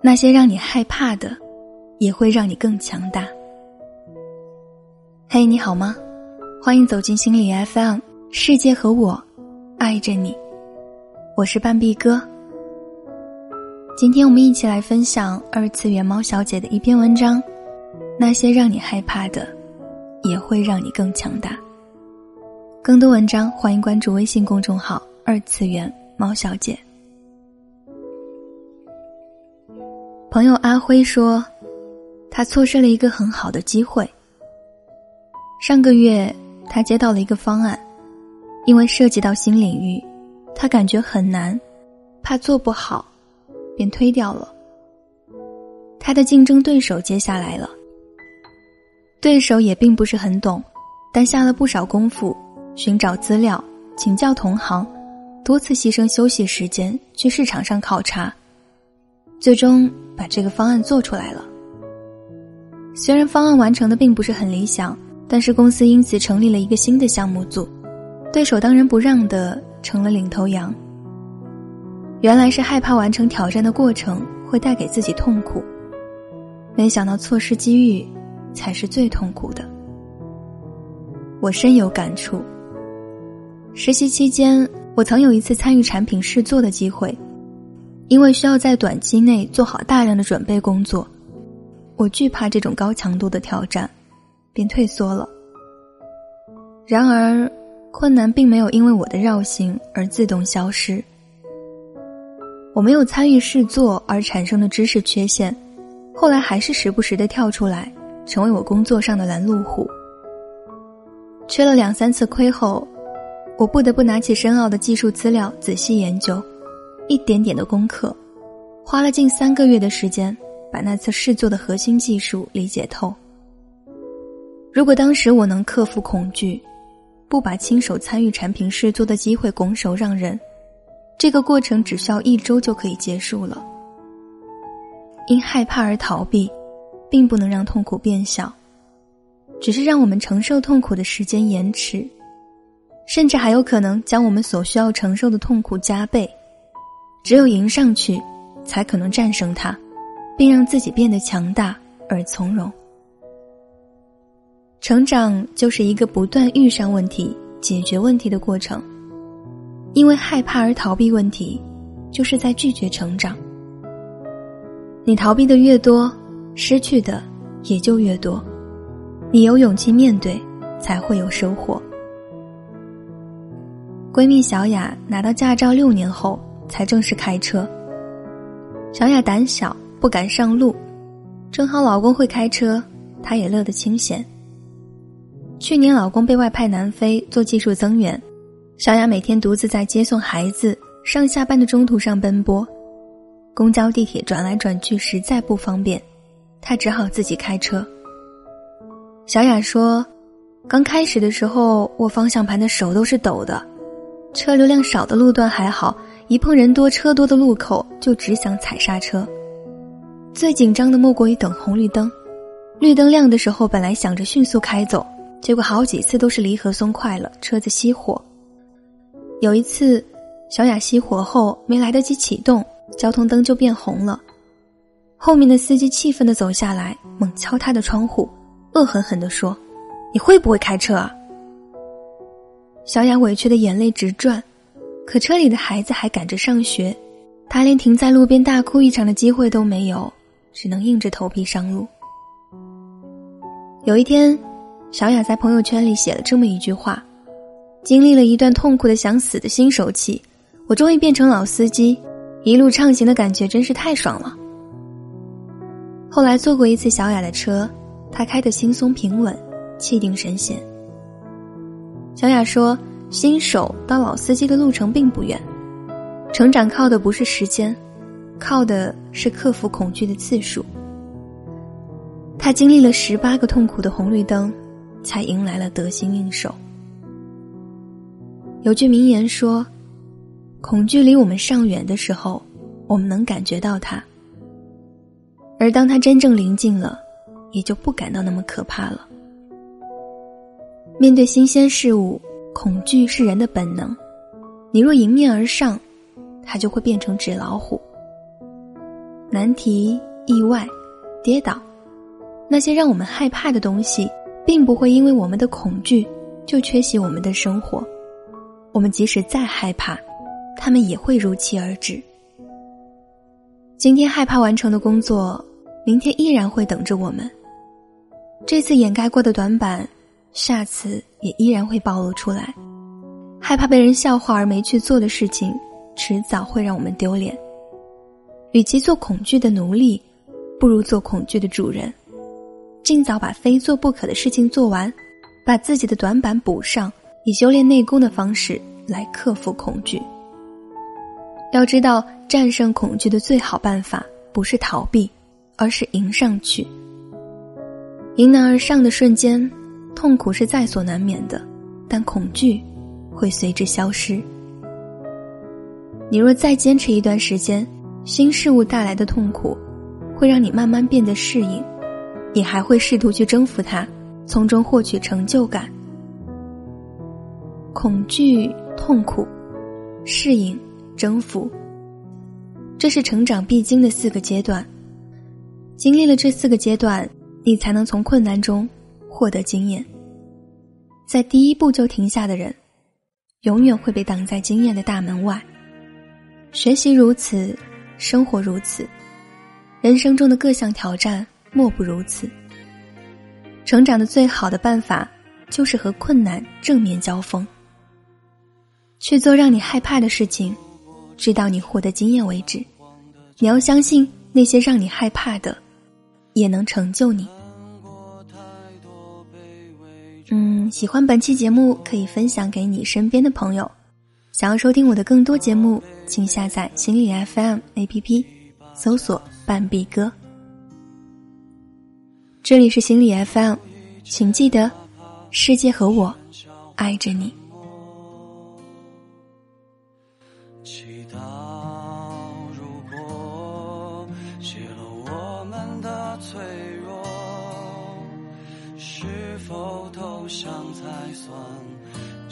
那些让你害怕的，也会让你更强大。嘿，你好吗？欢迎走进心理 FM，世界和我爱着你。我是半壁哥。今天我们一起来分享二次元猫小姐的一篇文章：那些让你害怕的，也会让你更强大。更多文章，欢迎关注微信公众号“二次元猫小姐”。朋友阿辉说，他错失了一个很好的机会。上个月，他接到了一个方案，因为涉及到新领域，他感觉很难，怕做不好，便推掉了。他的竞争对手接下来了，对手也并不是很懂，但下了不少功夫，寻找资料，请教同行，多次牺牲休息时间去市场上考察。最终把这个方案做出来了。虽然方案完成的并不是很理想，但是公司因此成立了一个新的项目组，对手当仁不让的成了领头羊。原来是害怕完成挑战的过程会带给自己痛苦，没想到错失机遇才是最痛苦的。我深有感触。实习期间，我曾有一次参与产品试做的机会。因为需要在短期内做好大量的准备工作，我惧怕这种高强度的挑战，便退缩了。然而，困难并没有因为我的绕行而自动消失。我没有参与试做而产生的知识缺陷，后来还是时不时的跳出来，成为我工作上的拦路虎。吃了两三次亏后，我不得不拿起深奥的技术资料仔细研究。一点点的功课，花了近三个月的时间，把那次试做的核心技术理解透。如果当时我能克服恐惧，不把亲手参与产品试做的机会拱手让人，这个过程只需要一周就可以结束了。因害怕而逃避，并不能让痛苦变小，只是让我们承受痛苦的时间延迟，甚至还有可能将我们所需要承受的痛苦加倍。只有迎上去，才可能战胜它，并让自己变得强大而从容。成长就是一个不断遇上问题、解决问题的过程。因为害怕而逃避问题，就是在拒绝成长。你逃避的越多，失去的也就越多。你有勇气面对，才会有收获。闺蜜小雅拿到驾照六年后。才正式开车。小雅胆小，不敢上路，正好老公会开车，她也乐得清闲。去年老公被外派南非做技术增援，小雅每天独自在接送孩子、上下班的中途上奔波，公交、地铁转来转去实在不方便，她只好自己开车。小雅说：“刚开始的时候，握方向盘的手都是抖的，车流量少的路段还好。”一碰人多车多的路口，就只想踩刹车。最紧张的莫过于等红绿灯，绿灯亮的时候，本来想着迅速开走，结果好几次都是离合松快了，车子熄火。有一次，小雅熄火后没来得及启动，交通灯就变红了。后面的司机气愤的走下来，猛敲他的窗户，恶狠狠地说：“你会不会开车啊？”小雅委屈的眼泪直转。可车里的孩子还赶着上学，他连停在路边大哭一场的机会都没有，只能硬着头皮上路。有一天，小雅在朋友圈里写了这么一句话：“经历了一段痛苦的想死的新手期，我终于变成老司机，一路畅行的感觉真是太爽了。”后来坐过一次小雅的车，她开得轻松平稳，气定神闲。小雅说。新手到老司机的路程并不远，成长靠的不是时间，靠的是克服恐惧的次数。他经历了十八个痛苦的红绿灯，才迎来了得心应手。有句名言说：“恐惧离我们尚远的时候，我们能感觉到它；而当它真正临近了，也就不感到那么可怕了。”面对新鲜事物。恐惧是人的本能，你若迎面而上，它就会变成纸老虎。难题、意外、跌倒，那些让我们害怕的东西，并不会因为我们的恐惧就缺席我们的生活。我们即使再害怕，他们也会如期而至。今天害怕完成的工作，明天依然会等着我们。这次掩盖过的短板，下次也依然会暴露出来。害怕被人笑话而没去做的事情，迟早会让我们丢脸。与其做恐惧的奴隶，不如做恐惧的主人。尽早把非做不可的事情做完，把自己的短板补上，以修炼内功的方式来克服恐惧。要知道，战胜恐惧的最好办法不是逃避，而是迎上去。迎难而上的瞬间，痛苦是在所难免的，但恐惧会随之消失。你若再坚持一段时间，新事物带来的痛苦，会让你慢慢变得适应，你还会试图去征服它，从中获取成就感。恐惧、痛苦、适应、征服，这是成长必经的四个阶段。经历了这四个阶段，你才能从困难中获得经验。在第一步就停下的人，永远会被挡在经验的大门外。学习如此。生活如此，人生中的各项挑战莫不如此。成长的最好的办法，就是和困难正面交锋，去做让你害怕的事情，直到你获得经验为止。你要相信，那些让你害怕的，也能成就你。嗯，喜欢本期节目，可以分享给你身边的朋友。想要收听我的更多节目。请下载心理 FM APP，搜索“半壁歌”。这里是心理 FM，请记得，世界和我爱着你。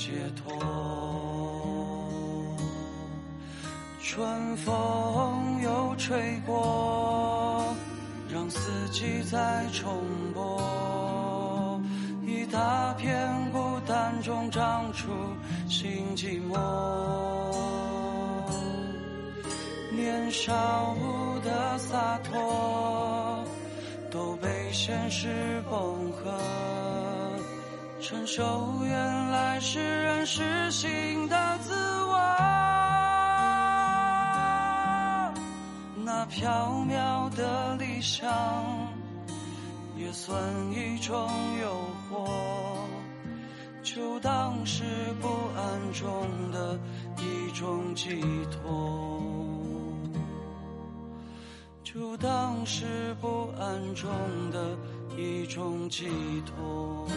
解脱？春风又吹过，让四季再重播。一大片孤单中长出新寂寞。年少的洒脱，都被现实崩坏。承受原来是人实心的自我，那。缥缈的理想，也算一种诱惑，就当是不安中的一种寄托，就当是不安中的一种寄托。